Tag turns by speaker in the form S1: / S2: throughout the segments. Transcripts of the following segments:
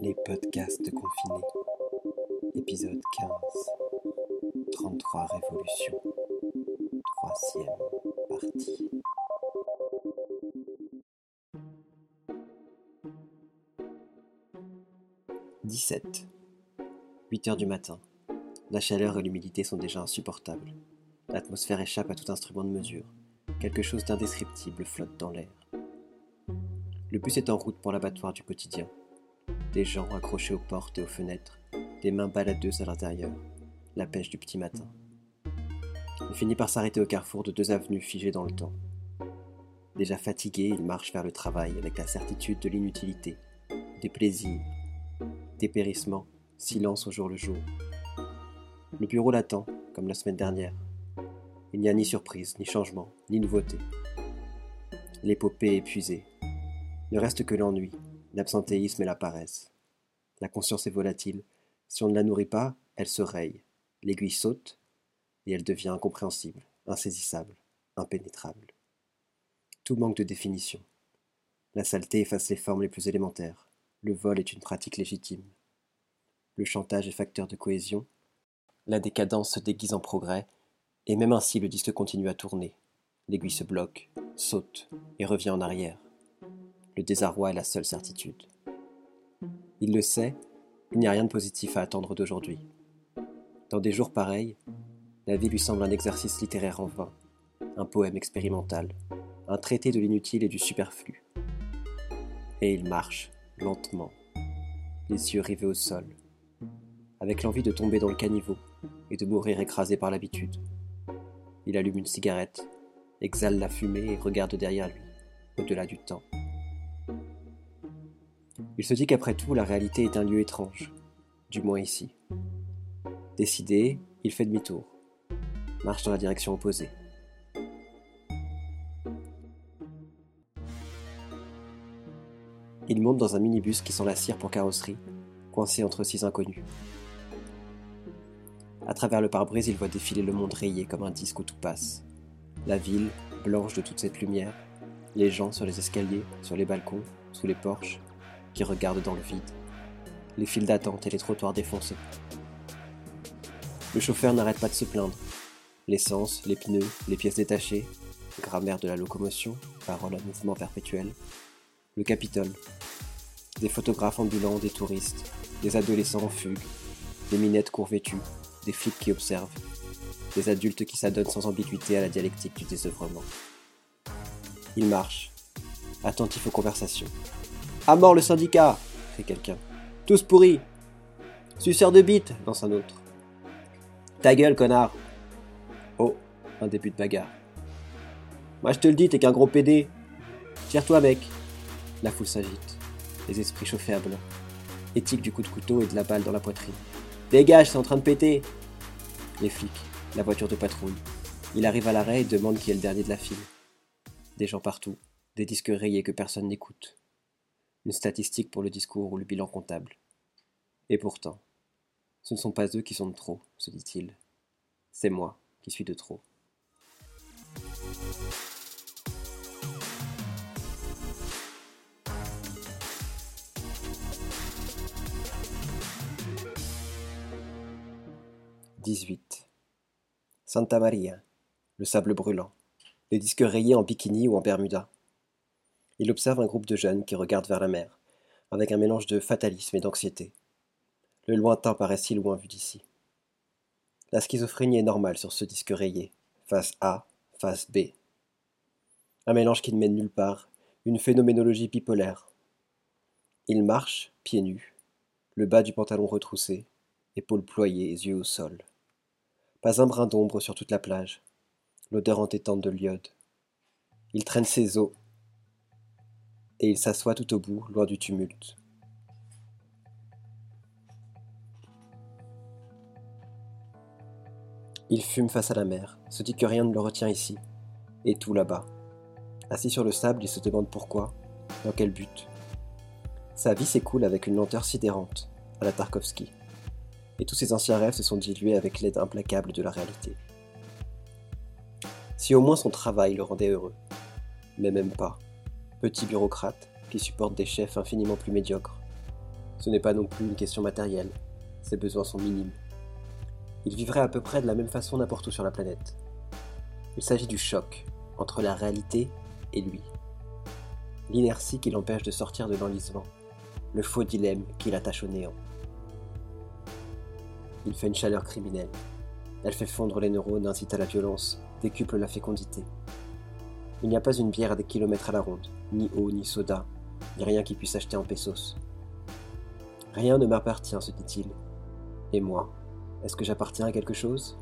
S1: Les podcasts confinés. Épisode 15. 33 révolutions. Troisième partie. « 17. 8 heures du matin. La chaleur et l'humidité sont déjà insupportables. L'atmosphère échappe à tout instrument de mesure. Quelque chose d'indescriptible flotte dans l'air. Le bus est en route pour l'abattoir du quotidien. Des gens accrochés aux portes et aux fenêtres, des mains baladeuses à l'intérieur, la pêche du petit matin. Il finit par s'arrêter au carrefour de deux avenues figées dans le temps. Déjà fatigué, il marche vers le travail avec la certitude de l'inutilité, des plaisirs, dépérissement, silence au jour le jour. Le bureau l'attend, comme la semaine dernière. Il n'y a ni surprise, ni changement, ni nouveauté. L'épopée épuisée, ne reste que l'ennui, l'absentéisme et la paresse. La conscience est volatile. Si on ne la nourrit pas, elle se raye. L'aiguille saute et elle devient incompréhensible, insaisissable, impénétrable. Tout manque de définition. La saleté efface les formes les plus élémentaires. Le vol est une pratique légitime. Le chantage est facteur de cohésion. La décadence se déguise en progrès, et même ainsi le disque continue à tourner. L'aiguille se bloque, saute et revient en arrière. Le désarroi est la seule certitude. Il le sait, il n'y a rien de positif à attendre d'aujourd'hui. Dans des jours pareils, la vie lui semble un exercice littéraire en vain, un poème expérimental, un traité de l'inutile et du superflu. Et il marche, lentement, les yeux rivés au sol, avec l'envie de tomber dans le caniveau et de mourir écrasé par l'habitude. Il allume une cigarette, exhale la fumée et regarde derrière lui, au-delà du temps. Il se dit qu'après tout, la réalité est un lieu étrange, du moins ici. Décidé, il fait demi-tour, marche dans la direction opposée. Il monte dans un minibus qui sent la cire pour carrosserie, coincé entre six inconnus. À travers le pare-brise, il voit défiler le monde rayé comme un disque où tout passe. La ville, blanche de toute cette lumière, les gens sur les escaliers, sur les balcons, sous les porches, qui regardent dans le vide, les files d'attente et les trottoirs défoncés. Le chauffeur n'arrête pas de se plaindre. L'essence, les pneus, les pièces détachées, grammaire de la locomotion, parole à mouvement perpétuel, le Capitole, des photographes ambulants, des touristes, des adolescents en fugue, des minettes courvêtues, des flics qui observent, des adultes qui s'adonnent sans ambiguïté à la dialectique du désœuvrement. Il marche, attentif aux conversations, à mort le syndicat crie quelqu'un. Tous pourris Suceur de bite lance un autre. Ta gueule, connard Oh, un début de bagarre. Moi je te le dis, t'es qu'un gros pédé. Tire-toi, mec La foule s'agite, les esprits chauffés à blanc. Éthique du coup de couteau et de la balle dans la poitrine. Dégage, c'est en train de péter Les flics, la voiture de patrouille. Il arrive à l'arrêt et demande qui est le dernier de la file. Des gens partout, des disques rayés que personne n'écoute une statistique pour le discours ou le bilan comptable. Et pourtant, ce ne sont pas eux qui sont de trop, se dit-il. C'est moi qui suis de trop. « 18. Santa Maria, le sable brûlant, les disques rayés en bikini ou en bermuda, il observe un groupe de jeunes qui regardent vers la mer, avec un mélange de fatalisme et d'anxiété. Le lointain paraît si loin vu d'ici. La schizophrénie est normale sur ce disque rayé, face A, face B. Un mélange qui ne mène nulle part, une phénoménologie bipolaire. Il marche, pieds nus, le bas du pantalon retroussé, épaules ployées et yeux au sol. Pas un brin d'ombre sur toute la plage, l'odeur entêtante de l'iode. Il traîne ses os, et il s'assoit tout au bout, loin du tumulte. Il fume face à la mer, se dit que rien ne le retient ici, et tout là-bas. Assis sur le sable, il se demande pourquoi, dans quel but. Sa vie s'écoule avec une lenteur sidérante, à la Tarkovsky, et tous ses anciens rêves se sont dilués avec l'aide implacable de la réalité. Si au moins son travail le rendait heureux, mais même pas petit bureaucrate qui supporte des chefs infiniment plus médiocres. Ce n'est pas non plus une question matérielle, ses besoins sont minimes. Il vivrait à peu près de la même façon n'importe où sur la planète. Il s'agit du choc entre la réalité et lui. L'inertie qui l'empêche de sortir de l'enlisement, le faux dilemme qui l'attache au néant. Il fait une chaleur criminelle. Elle fait fondre les neurones, incite à la violence, décuple la fécondité. Il n'y a pas une bière à des kilomètres à la ronde, ni eau, ni soda, ni rien qui puisse acheter en pesos. Rien ne m'appartient, se dit-il. Et moi, est-ce que j'appartiens à quelque chose?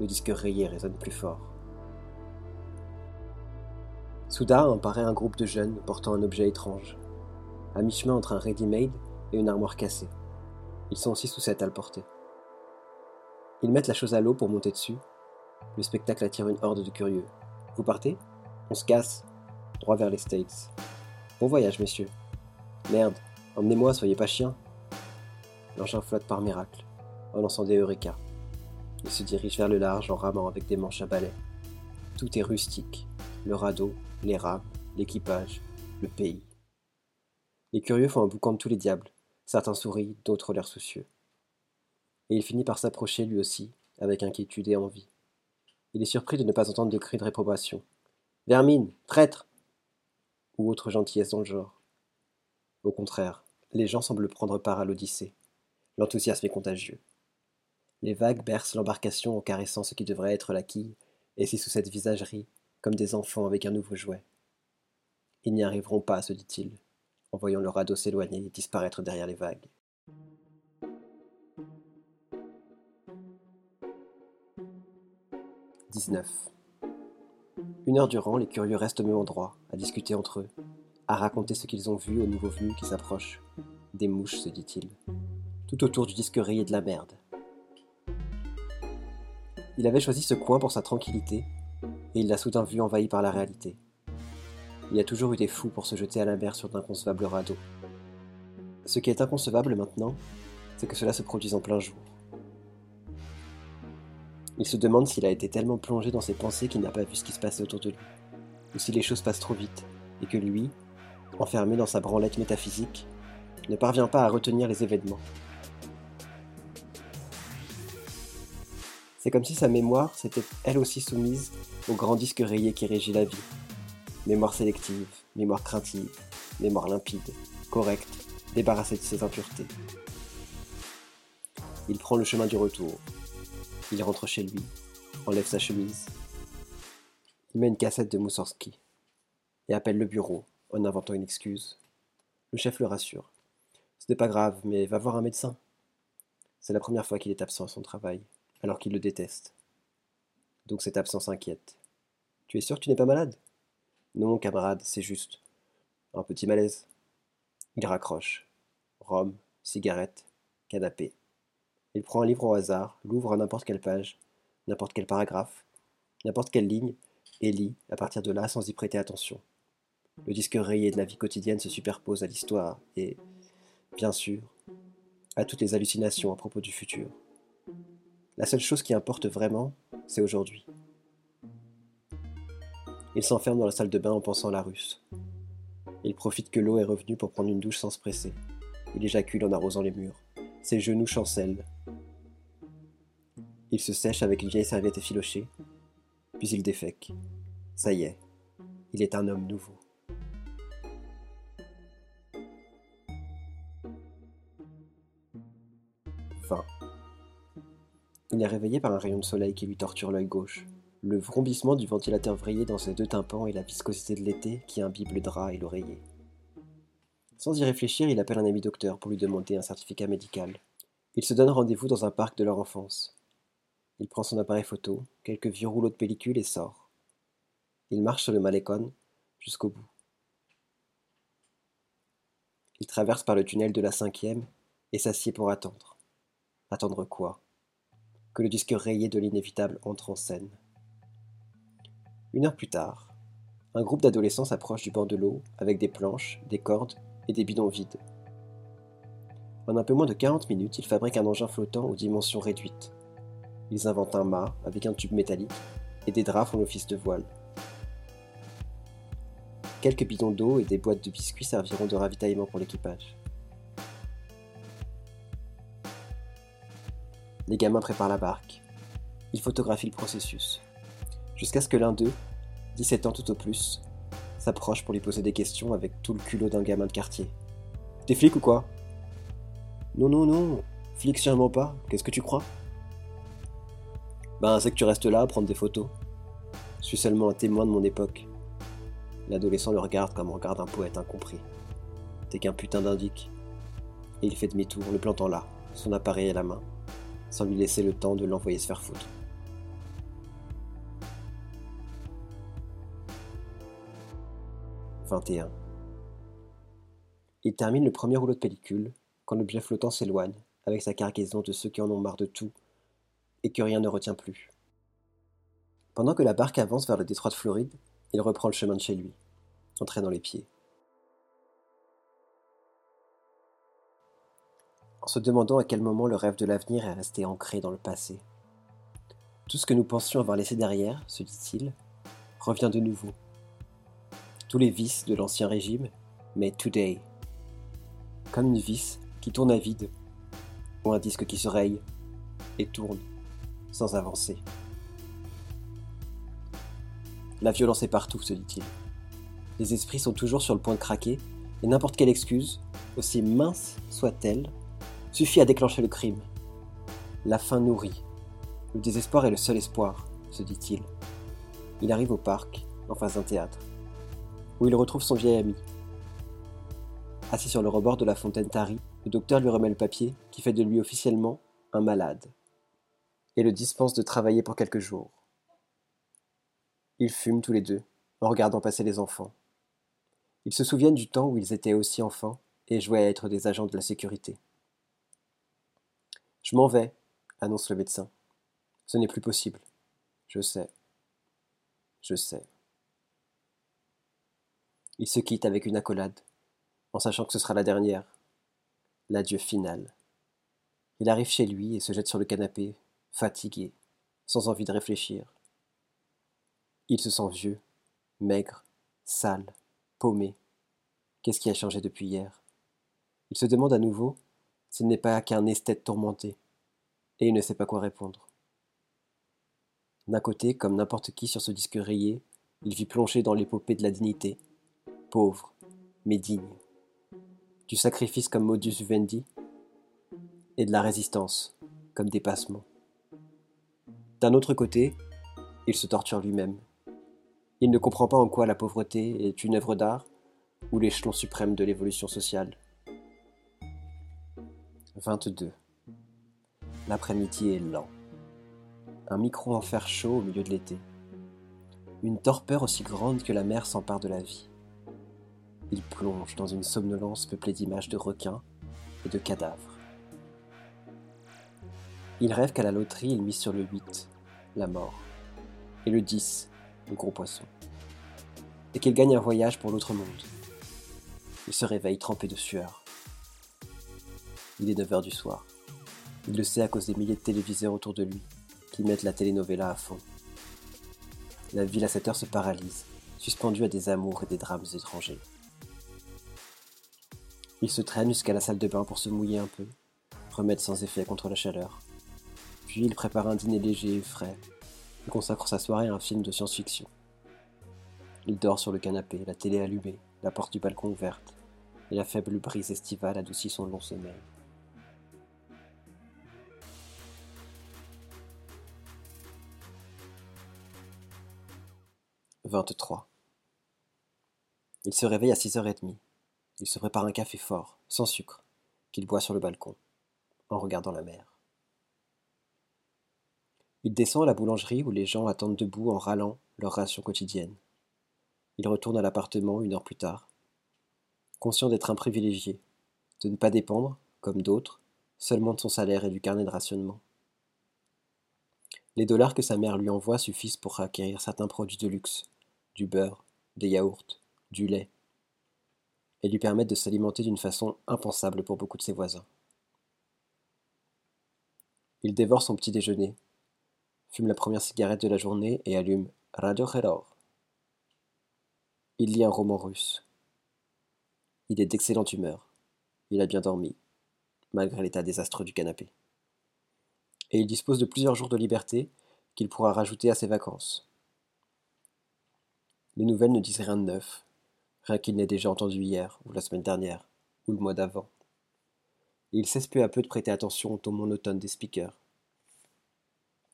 S1: Le disque rayé résonne plus fort. Soudain apparaît un groupe de jeunes portant un objet étrange, à mi-chemin entre un ready-made et une armoire cassée. Ils sont six ou sept à le porter. Ils mettent la chose à l'eau pour monter dessus. Le spectacle attire une horde de curieux. Vous partez? On se casse. Droit vers les States. Bon voyage, messieurs. Merde, emmenez-moi, soyez pas chiens. L'engin flotte par miracle, en lançant des eureka. Il se dirige vers le large en ramant avec des manches à balai. Tout est rustique. Le radeau, les rames, l'équipage, le pays. Les curieux font un boucan de tous les diables. Certains sourient, d'autres l'air soucieux. Et il finit par s'approcher lui aussi, avec inquiétude et envie. Il est surpris de ne pas entendre de cris de réprobation. Vermine, traître Ou autre gentillesse dans le genre. Au contraire, les gens semblent prendre part à l'Odyssée. L'enthousiasme est contagieux. Les vagues bercent l'embarcation en caressant ce qui devrait être la quille, et si sous cette visagerie, comme des enfants avec un nouveau jouet. Ils n'y arriveront pas, se dit-il, en voyant le radeau s'éloigner et disparaître derrière les vagues. Une heure durant, les curieux restent au même endroit, à discuter entre eux, à raconter ce qu'ils ont vu aux nouveaux venus qui s'approchent. Des mouches, se dit-il, tout autour du disque rayé de la merde. Il avait choisi ce coin pour sa tranquillité, et il l'a soudain vu envahi par la réalité. Il y a toujours eu des fous pour se jeter à la mer sur d'inconcevables radeaux. Ce qui est inconcevable maintenant, c'est que cela se produise en plein jour. Il se demande s'il a été tellement plongé dans ses pensées qu'il n'a pas vu ce qui se passait autour de lui, ou si les choses passent trop vite, et que lui, enfermé dans sa branlette métaphysique, ne parvient pas à retenir les événements. C'est comme si sa mémoire s'était elle aussi soumise au grand disque rayé qui régit la vie. Mémoire sélective, mémoire craintive, mémoire limpide, correcte, débarrassée de ses impuretés. Il prend le chemin du retour, il rentre chez lui, enlève sa chemise. Il met une cassette de Moussorski et appelle le bureau en inventant une excuse. Le chef le rassure. Ce n'est pas grave, mais va voir un médecin. C'est la première fois qu'il est absent à son travail, alors qu'il le déteste. Donc cette absence inquiète. Tu es sûr que tu n'es pas malade? Non, camarade, c'est juste. Un petit malaise. Il raccroche. Rhum, cigarette, canapé. Il prend un livre au hasard, l'ouvre à n'importe quelle page, n'importe quel paragraphe, n'importe quelle ligne, et lit à partir de là sans y prêter attention. Le disque rayé de la vie quotidienne se superpose à l'histoire et, bien sûr, à toutes les hallucinations à propos du futur. La seule chose qui importe vraiment, c'est aujourd'hui. Il s'enferme dans la salle de bain en pensant à la russe. Il profite que l'eau est revenue pour prendre une douche sans se presser. Il éjacule en arrosant les murs. Ses genoux chancellent, il se sèche avec une vieille serviette effilochée, puis il défèque. Ça y est, il est un homme nouveau. Fin. Il est réveillé par un rayon de soleil qui lui torture l'œil gauche, le vrombissement du ventilateur vrillé dans ses deux tympans et la viscosité de l'été qui imbibe le drap et l'oreiller. Sans y réfléchir, il appelle un ami docteur pour lui demander un certificat médical. Il se donne rendez-vous dans un parc de leur enfance. Il prend son appareil photo, quelques vieux rouleaux de pellicule et sort. Il marche sur le Malecon jusqu'au bout. Il traverse par le tunnel de la cinquième et s'assied pour attendre. Attendre quoi? Que le disque rayé de l'inévitable entre en scène. Une heure plus tard, un groupe d'adolescents s'approche du bord de l'eau avec des planches, des cordes et des bidons vides. En un peu moins de 40 minutes, ils fabriquent un engin flottant aux dimensions réduites ils inventent un mât avec un tube métallique et des draps font l'office de voile. Quelques bidons d'eau et des boîtes de biscuits serviront de ravitaillement pour l'équipage. Les gamins préparent la barque. Ils photographient le processus. Jusqu'à ce que l'un d'eux, 17 ans tout au plus, s'approche pour lui poser des questions avec tout le culot d'un gamin de quartier. T'es flic ou quoi Non, non, non, flic sûrement pas, qu'est-ce que tu crois? Ben, c'est que tu restes là à prendre des photos. Je suis seulement un témoin de mon époque. L'adolescent le regarde comme regarde un poète incompris. T'es qu'un putain d'indique. Et il fait demi-tour, le plantant là, son appareil à la main, sans lui laisser le temps de l'envoyer se faire foutre. 21. Il termine le premier rouleau de pellicule quand l'objet flottant s'éloigne avec sa cargaison de ceux qui en ont marre de tout et que rien ne retient plus. Pendant que la barque avance vers le détroit de Floride, il reprend le chemin de chez lui, entraînant les pieds. En se demandant à quel moment le rêve de l'avenir est resté ancré dans le passé. Tout ce que nous pensions avoir laissé derrière, se dit-il, revient de nouveau tous les vices de l'ancien régime, mais today. Comme une vis qui tourne à vide, ou un disque qui se raye et tourne sans avancer. La violence est partout, se dit-il. Les esprits sont toujours sur le point de craquer, et n'importe quelle excuse, aussi mince soit-elle, suffit à déclencher le crime. La faim nourrit. Le désespoir est le seul espoir, se dit-il. Il arrive au parc, en face d'un théâtre où il retrouve son vieil ami. Assis sur le rebord de la fontaine tarie, le docteur lui remet le papier qui fait de lui officiellement un malade et le dispense de travailler pour quelques jours. Ils fument tous les deux, en regardant passer les enfants. Ils se souviennent du temps où ils étaient aussi enfants et jouaient à être des agents de la sécurité. Je m'en vais, annonce le médecin. Ce n'est plus possible. Je sais. Je sais. Il se quitte avec une accolade, en sachant que ce sera la dernière, l'adieu final. Il arrive chez lui et se jette sur le canapé, fatigué, sans envie de réfléchir. Il se sent vieux, maigre, sale, paumé. Qu'est-ce qui a changé depuis hier? Il se demande à nouveau s'il n'est pas qu'un esthète tourmenté, et il ne sait pas quoi répondre. D'un côté, comme n'importe qui sur ce disque rayé, il vit plongé dans l'épopée de la dignité, pauvre, mais digne, du sacrifice comme modus vivendi, et de la résistance comme dépassement. D'un autre côté, il se torture lui-même. Il ne comprend pas en quoi la pauvreté est une œuvre d'art ou l'échelon suprême de l'évolution sociale. 22. L'après-midi est lent. Un micro en fer chaud au milieu de l'été. Une torpeur aussi grande que la mer s'empare de la vie. Il plonge dans une somnolence peuplée d'images de requins et de cadavres. Il rêve qu'à la loterie, il mise sur le 8, la mort, et le 10, le gros poisson, et qu'il gagne un voyage pour l'autre monde. Il se réveille trempé de sueur. Il est 9 heures du soir. Il le sait à cause des milliers de téléviseurs autour de lui qui mettent la telenovela à fond. La ville à cette heure se paralyse, suspendue à des amours et des drames étrangers. Il se traîne jusqu'à la salle de bain pour se mouiller un peu, remède sans effet contre la chaleur. Puis il prépare un dîner léger et frais. Il consacre sa soirée à un film de science-fiction. Il dort sur le canapé, la télé allumée, la porte du balcon ouverte, et la faible brise estivale adoucit son long sommeil. « 23. Il se réveille à 6h30. Il se prépare un café fort, sans sucre, qu'il boit sur le balcon, en regardant la mer. Il descend à la boulangerie où les gens attendent debout en râlant leur ration quotidienne. Il retourne à l'appartement une heure plus tard, conscient d'être un privilégié, de ne pas dépendre, comme d'autres, seulement de son salaire et du carnet de rationnement. Les dollars que sa mère lui envoie suffisent pour acquérir certains produits de luxe, du beurre, des yaourts, du lait, et lui permettent de s'alimenter d'une façon impensable pour beaucoup de ses voisins. Il dévore son petit déjeuner, fume la première cigarette de la journée et allume Radio. Il lit un roman russe. Il est d'excellente humeur. Il a bien dormi, malgré l'état désastreux du canapé. et il dispose de plusieurs jours de liberté qu'il pourra rajouter à ses vacances. Les nouvelles ne disent rien de neuf, rien qu'il n'ait déjà entendu hier, ou la semaine dernière, ou le mois d'avant. Il cesse peu à peu de prêter attention au ton monotone des speakers.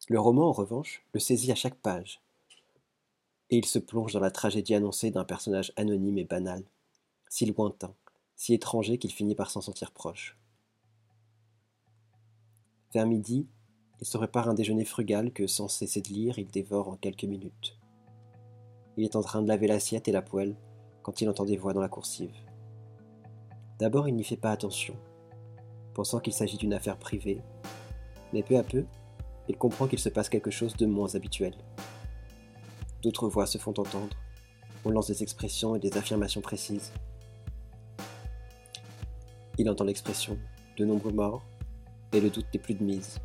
S1: Le roman, en revanche, le saisit à chaque page, et il se plonge dans la tragédie annoncée d'un personnage anonyme et banal, si lointain, si étranger qu'il finit par s'en sentir proche. Vers midi, il se prépare un déjeuner frugal que, sans cesser de lire, il dévore en quelques minutes. Il est en train de laver l'assiette et la poêle quand il entend des voix dans la coursive. D'abord, il n'y fait pas attention, pensant qu'il s'agit d'une affaire privée, mais peu à peu, il comprend qu'il se passe quelque chose de moins habituel. D'autres voix se font entendre, on lance des expressions et des affirmations précises. Il entend l'expression de nombreux morts et le doute n'est plus de mise.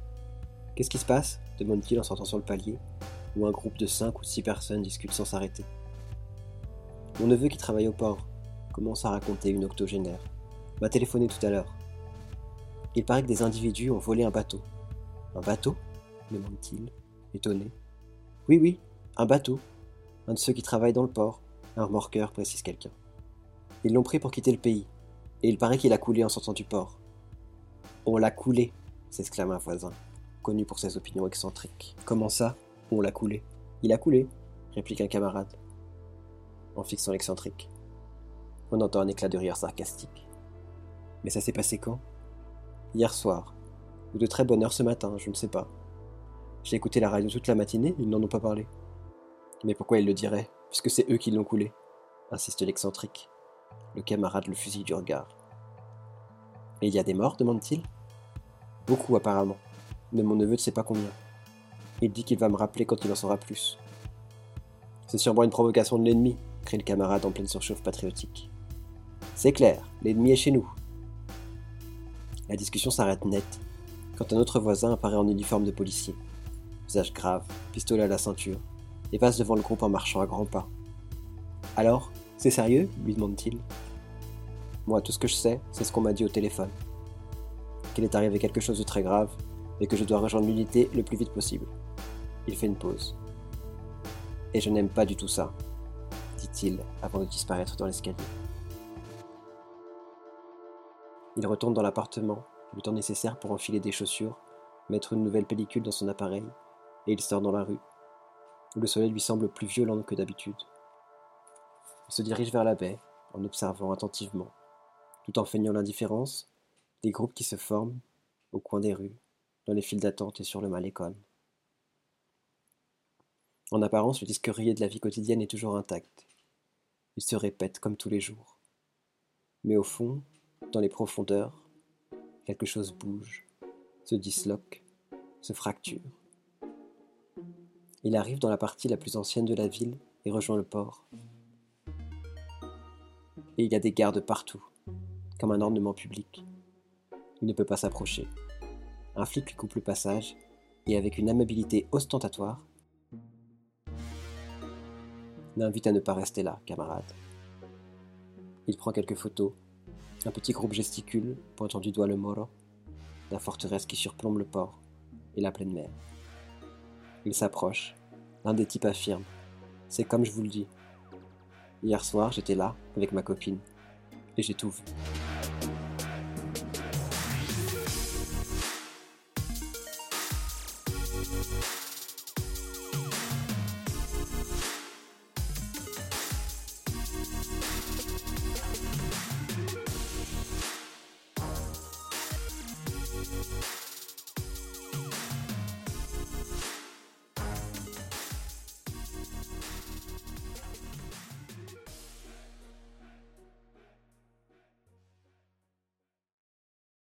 S1: Qu'est-ce qui se passe? demande-t-il en sortant sur le palier, où un groupe de cinq ou six personnes discute sans s'arrêter. Mon neveu qui travaille au port commence à raconter une octogénaire. M'a téléphoné tout à l'heure. Il paraît que des individus ont volé un bateau. Un bateau? Demande-t-il, étonné. Oui, oui, un bateau. Un de ceux qui travaillent dans le port. Un remorqueur, précise quelqu'un. Ils l'ont pris pour quitter le pays, et il paraît qu'il a coulé en sortant du port. On l'a coulé, s'exclame un voisin, connu pour ses opinions excentriques. Comment ça On l'a coulé? Il a coulé, réplique un camarade, en fixant l'excentrique. On entend un éclat de rire sarcastique. Mais ça s'est passé quand? Hier soir, ou de très bonne heure ce matin, je ne sais pas. J'ai écouté la radio toute la matinée, ils n'en ont pas parlé. Mais pourquoi ils le diraient, puisque c'est eux qui l'ont coulé insiste l'excentrique. Le camarade le fusille du regard. Et il y a des morts demande-t-il? Beaucoup apparemment, mais mon neveu ne sait pas combien. Il dit qu'il va me rappeler quand il en saura plus. C'est sûrement une provocation de l'ennemi, crie le camarade en pleine surchauffe patriotique. C'est clair, l'ennemi est chez nous. La discussion s'arrête net, quand un autre voisin apparaît en uniforme de policier, visage grave, pistolet à la ceinture, et passe devant le groupe en marchant à grands pas. Alors, c'est sérieux? lui demande-t-il. Moi, tout ce que je sais, c'est ce qu'on m'a dit au téléphone. Qu'il est arrivé quelque chose de très grave et que je dois rejoindre l'unité le plus vite possible. Il fait une pause. Et je n'aime pas du tout ça, dit-il avant de disparaître dans l'escalier. Il retourne dans l'appartement, le temps nécessaire pour enfiler des chaussures, mettre une nouvelle pellicule dans son appareil, et il sort dans la rue, où le soleil lui semble plus violent que d'habitude. Il se dirige vers la baie, en observant attentivement, tout en feignant l'indifférence, des groupes qui se forment, au coin des rues, dans les files d'attente et sur le malécon. En apparence, le disque de la vie quotidienne est toujours intact. Il se répète comme tous les jours. Mais au fond, dans les profondeurs, quelque chose bouge, se disloque, se fracture. Il arrive dans la partie la plus ancienne de la ville et rejoint le port. Et il y a des gardes partout, comme un ornement public. Il ne peut pas s'approcher. Un flic lui coupe le passage, et avec une amabilité ostentatoire, l'invite à ne pas rester là, camarade. Il prend quelques photos. Un petit groupe gesticule, pointant du doigt le Moro, la forteresse qui surplombe le port et la pleine mer. Il s'approche. L'un des types affirme C'est comme je vous le dis. Hier soir, j'étais là, avec ma copine, et j'ai tout vu.